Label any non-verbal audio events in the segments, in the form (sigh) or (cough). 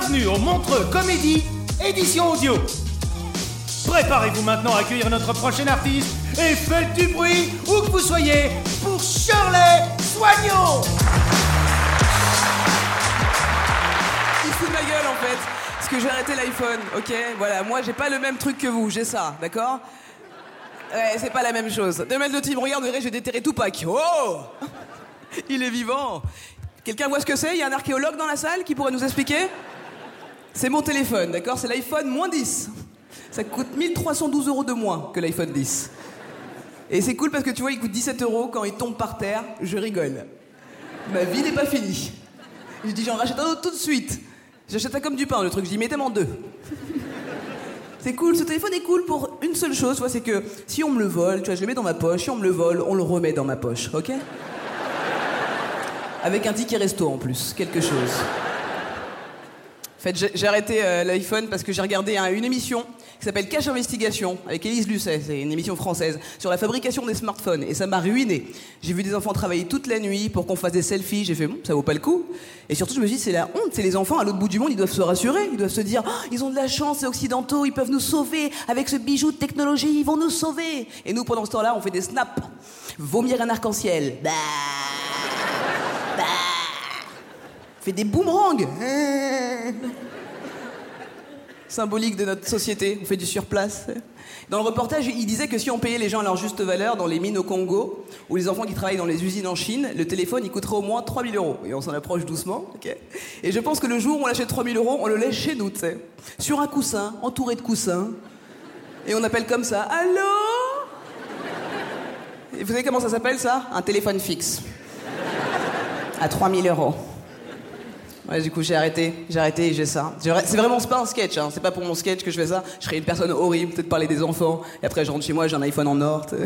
Bienvenue au Montreux Comédie, édition audio. Préparez-vous maintenant à accueillir notre prochain artiste et faites du bruit où que vous soyez pour Shirley Soignot Il fout de ma gueule en fait. Parce que j'ai arrêté l'iPhone, ok? Voilà, moi j'ai pas le même truc que vous, j'ai ça, d'accord? Ouais, c'est pas la même chose. Deux mètres de team, regarde, j'ai déterré Tupac. Oh (laughs) Il est vivant. Quelqu'un voit ce que c'est? Il y a un archéologue dans la salle qui pourrait nous expliquer? C'est mon téléphone, d'accord? C'est l'iPhone moins 10. Ça coûte 1312 euros de moins que l'iPhone 10. Et c'est cool parce que tu vois, il coûte 17 euros. Quand il tombe par terre, je rigole. Ma vie n'est pas finie. Je dis, j'en rachète un autre tout de suite. J'achète ça comme du pain, le truc. Je dis, mettez-moi deux. C'est cool, ce téléphone est cool pour une seule chose, tu vois, c'est que si on me le vole, tu vois, je le mets dans ma poche, si on me le vole, on le remet dans ma poche, ok? Avec un ticket resto en plus, quelque chose. En fait, j'ai arrêté euh, l'iPhone parce que j'ai regardé un- une émission qui s'appelle Cache Investigation avec Élise Lucet, c'est une émission française, sur la fabrication des smartphones et ça m'a ruiné. J'ai vu des enfants travailler toute la nuit pour qu'on fasse des selfies, j'ai fait bon, ça vaut pas le coup. Et surtout, je me suis dit, c'est la honte, c'est les enfants à l'autre bout du monde, ils doivent se rassurer, ils doivent se dire, Ah, ils ont de la chance, les occidentaux, ils peuvent nous sauver avec ce bijou de technologie, ils vont nous sauver. Et nous, pendant ce temps-là, on fait des snaps. Vomir un arc-en-ciel. Bah. Fait des boomerangs. symbolique de notre société. On fait du surplace. Dans le reportage, il disait que si on payait les gens à leur juste valeur dans les mines au Congo ou les enfants qui travaillent dans les usines en Chine, le téléphone il coûterait au moins 3000 euros. Et on s'en approche doucement. ok Et je pense que le jour où on achète 3000 euros, on le laisse chez nous, tu sais. Sur un coussin, entouré de coussins. Et on appelle comme ça Allô? Et vous savez comment ça s'appelle ça? Un téléphone fixe. À 3000 euros. Du coup, j'ai arrêté. J'ai arrêté et j'ai ça. C'est vraiment, pas un sketch, hein. C'est pas pour mon sketch que je fais ça. Je serais une personne horrible, peut-être parler des enfants. Et après, je rentre chez moi, j'ai un iPhone en or. (laughs)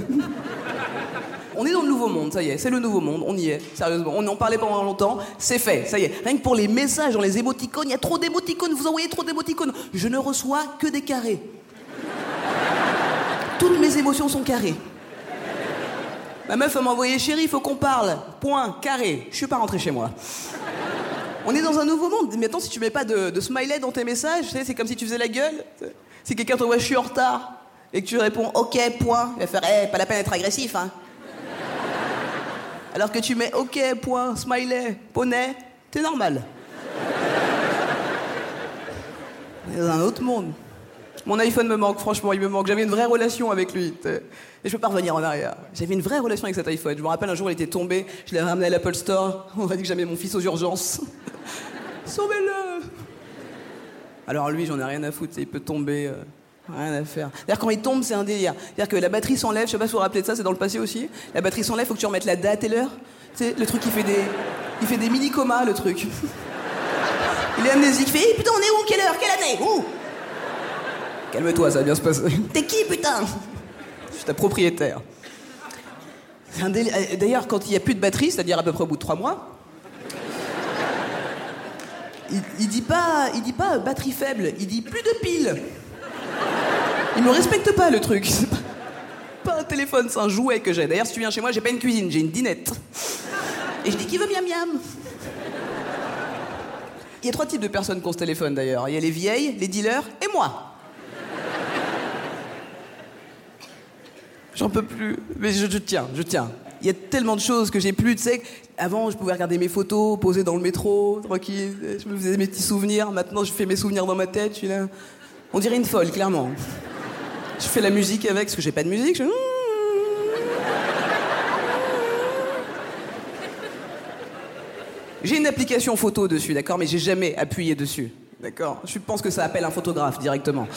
On est dans le nouveau monde, ça y est, c'est le nouveau monde, on y est, sérieusement. On en parlait pendant longtemps, c'est fait, ça y est. Rien que pour les messages dans les émoticônes, il y a trop d'émoticônes, vous envoyez trop d'émoticônes. Je ne reçois que des carrés. (laughs) Toutes mes émotions sont carrées. Ma meuf, m'a envoyé chérie, faut qu'on parle. Point, carré. Je suis pas rentré chez moi. On est dans un nouveau monde. Attends, si tu mets pas de, smiley dans tes messages, c'est comme si tu faisais la gueule. Si quelqu'un t'envoie je suis en retard et que tu réponds ok, point, il va faire eh, pas la peine d'être agressif, hein. Alors que tu mets ok, point, smiley, poney, t'es normal. On est dans un autre monde. Mon iPhone me manque, franchement, il me manque. J'avais une vraie relation avec lui. Et je peux pas revenir en arrière. J'avais une vraie relation avec cet iPhone. Je me rappelle un jour, il était tombé, je l'ai ramené à l'Apple Store. On m'a dit que j'avais mon fils aux urgences. Sauvez-le Alors lui, j'en ai rien à foutre, il peut tomber. euh, Rien à faire. D'ailleurs, quand il tombe, c'est un délire. C'est-à-dire que la batterie s'enlève, je sais pas si vous vous rappelez de ça, c'est dans le passé aussi. La batterie s'enlève, faut que tu remettes la date et l'heure. Tu sais, le truc, il fait des. Il fait des mini-comas, le truc. (laughs) Il est amnésique, il fait Eh, putain, on est où? Quelle heure? Quelle année? Où? Calme-toi, ça va bien se passer. (laughs) T'es qui, putain? Je suis ta propriétaire. Euh, D'ailleurs, quand il n'y a plus de batterie, c'est-à-dire à peu près au bout de trois mois, il, dit pas, il dit pas batterie faible, il dit plus de piles. Il me respecte pas le truc. Pas, pas un téléphone, c'est un jouet que j'ai. D'ailleurs, si tu viens chez moi, j'ai pas une cuisine, j'ai une dinette. Et je dis qui veut miam miam? Il y a trois types de personnes qui ont ce téléphone d'ailleurs. Il y a les vieilles, les dealers et moi. J'en peux plus. Mais je, je tiens, je tiens. Il y a tellement de choses que j'ai plus, tu sais. Avant, je pouvais regarder mes photos, poser dans le métro, tranquille. Je me faisais mes petits souvenirs. Maintenant, je fais mes souvenirs dans ma tête. On dirait une folle, clairement. Je fais la musique avec, parce que j'ai pas de musique. J'ai une application photo dessus, d'accord, mais j'ai jamais appuyé dessus. D'accord Je pense que ça appelle un photographe directement.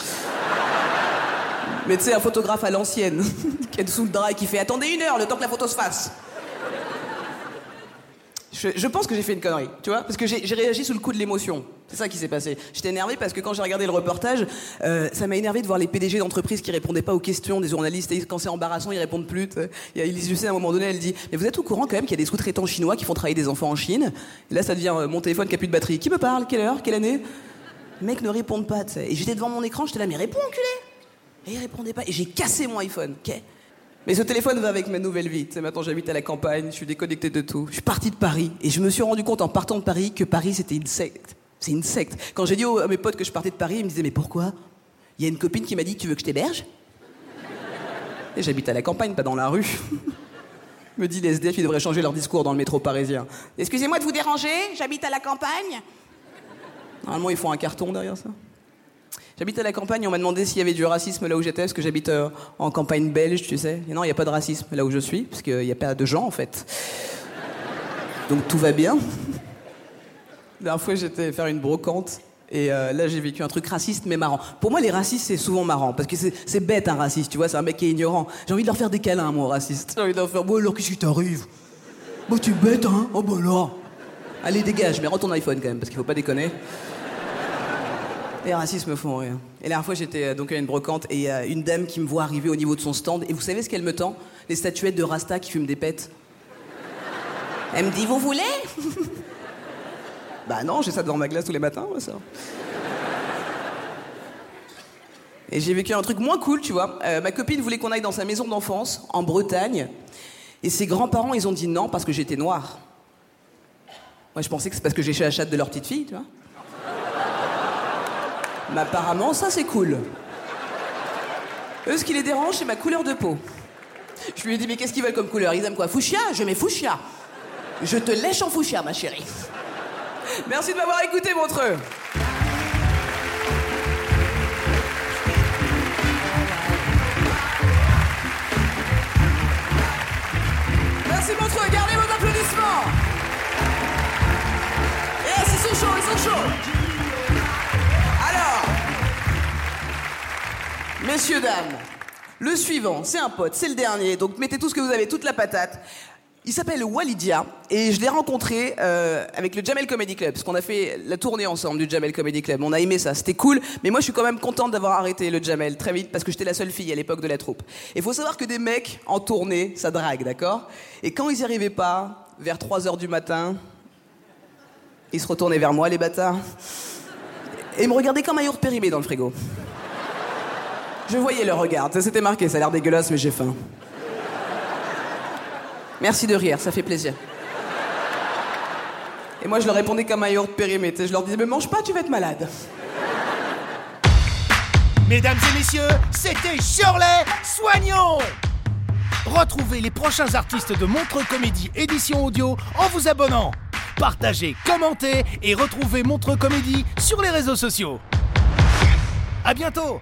Mais tu sais, un photographe à l'ancienne, (laughs) qui est sous le drap et qui fait Attendez une heure, le temps que la photo se fasse. Je, pense que j'ai fait une connerie, tu vois, parce que j'ai réagi sous le coup de l'émotion. C'est ça qui s'est passé. J'étais énervé parce que quand j'ai regardé le reportage, euh, ça m'a énervé de voir les PDG d'entreprises qui répondaient pas aux questions des journalistes. Et quand c'est embarrassant, ils répondent plus. Il y a Elise Lucet, à un moment donné, elle dit Mais vous êtes au courant quand même qu'il y a des sous-traitants chinois qui font travailler des enfants en Chine? Là, ça devient euh, mon téléphone qui a plus de batterie. Qui me parle? Quelle heure? Quelle année? Mecs ne répondent pas, tu sais. Et j'étais devant mon écran, j'étais là Mais réponds, enculé Et il répondait pas. Et j'ai cassé mon iPhone, mais ce téléphone va avec ma nouvelle vie. Sais, maintenant j'habite à la campagne, je suis déconnecté de tout. Je suis parti de Paris et je me suis rendu compte en partant de Paris que Paris c'était une secte. C'est une secte. Quand j'ai dit à mes potes que je partais de Paris, ils me disaient mais pourquoi? Il y a une copine qui m'a dit tu veux que je t'héberge? Et j'habite à la campagne, pas dans la rue. (laughs) me dit les SDF ils devraient changer leur discours dans le métro parisien. Excusez-moi de vous déranger, j'habite à la campagne. Normalement ils font un carton derrière ça. J'habite à la campagne, on m'a demandé s'il y avait du racisme là où j'étais, parce que j'habite euh, en campagne belge, tu sais. Non, il n'y a pas de racisme là où je suis, parce qu'il n'y a pas de gens en fait. Donc tout va bien. La dernière fois, j'étais faire une brocante. Et euh, là, j'ai vécu un truc raciste mais marrant. Pour moi, les racistes, c'est souvent marrant. Parce que c'est bête, un raciste, tu vois. C'est un mec qui est ignorant. J'ai envie de leur faire des câlins, moi, aux racistes. J'ai envie de leur faire, bon, alors, qu'est-ce qui t'arrive? Bah, tu es bête, hein? Oh, bah, là. Allez, dégage, mais rends ton iPhone quand même, parce qu'il faut pas déconner. Les racistes me font rire. Et la dernière fois, j'étais euh, donc à une brocante et il y a une dame qui me voit arriver au niveau de son stand. Et vous savez ce qu'elle me tend? Les statuettes de Rasta qui fument des pètes. Elle me dit Vous voulez? (laughs) Bah non, j'ai ça devant ma glace tous les matins, moi, ça. Et j'ai vécu un truc moins cool, tu vois. Euh, ma copine voulait qu'on aille dans sa maison d'enfance, en Bretagne. Et ses grands-parents, ils ont dit non parce que j'étais noire. Moi, je pensais que c'est parce que j'ai la chatte de leur petite fille, tu vois. Mais apparemment, ça, c'est cool. Eux, ce qui les dérange, c'est ma couleur de peau. Je lui ai dit, mais qu'est-ce qu'ils veulent comme couleur? Ils aiment quoi? Fuchsia? Je mets fuchsia. Je te lèche en fuchsia, ma chérie. Merci de m'avoir écouté, Montreux. Merci, Montreux. Gardez vos applaudissements. Yes, ils sont chauds, ils sont chauds. Messieurs, dames, le suivant, c'est un pote, c'est le dernier, donc mettez tout ce que vous avez, toute la patate. Il s'appelle Walidia et je l'ai rencontré euh, avec le Jamel Comedy Club parce qu'on a fait la tournée ensemble du Jamel Comedy Club. On a aimé ça, c'était cool. Mais moi, je suis quand même contente d'avoir arrêté le Jamel très vite parce que j'étais la seule fille à l'époque de la troupe. Et faut savoir que des mecs en tournée, ça drague, d'accord? Et quand ils n'y arrivaient pas, vers 3 heures du matin, ils se retournaient vers moi, les bâtards, et ils me regardaient comme un yaourt périmé dans le frigo. Je voyais leur regard, ça s'était marqué, ça a l'air dégueulasse, mais j'ai faim. Merci de rire, ça fait plaisir. Et moi, je leur répondais comme un yaourt périmé. Je leur disais, mais mange pas, tu vas être malade. Mesdames et messieurs, c'était Shirley Soignons Retrouvez les prochains artistes de Montreux Comédie édition audio en vous abonnant. Partagez, commentez et retrouvez Montreux Comédie sur les réseaux sociaux. À bientôt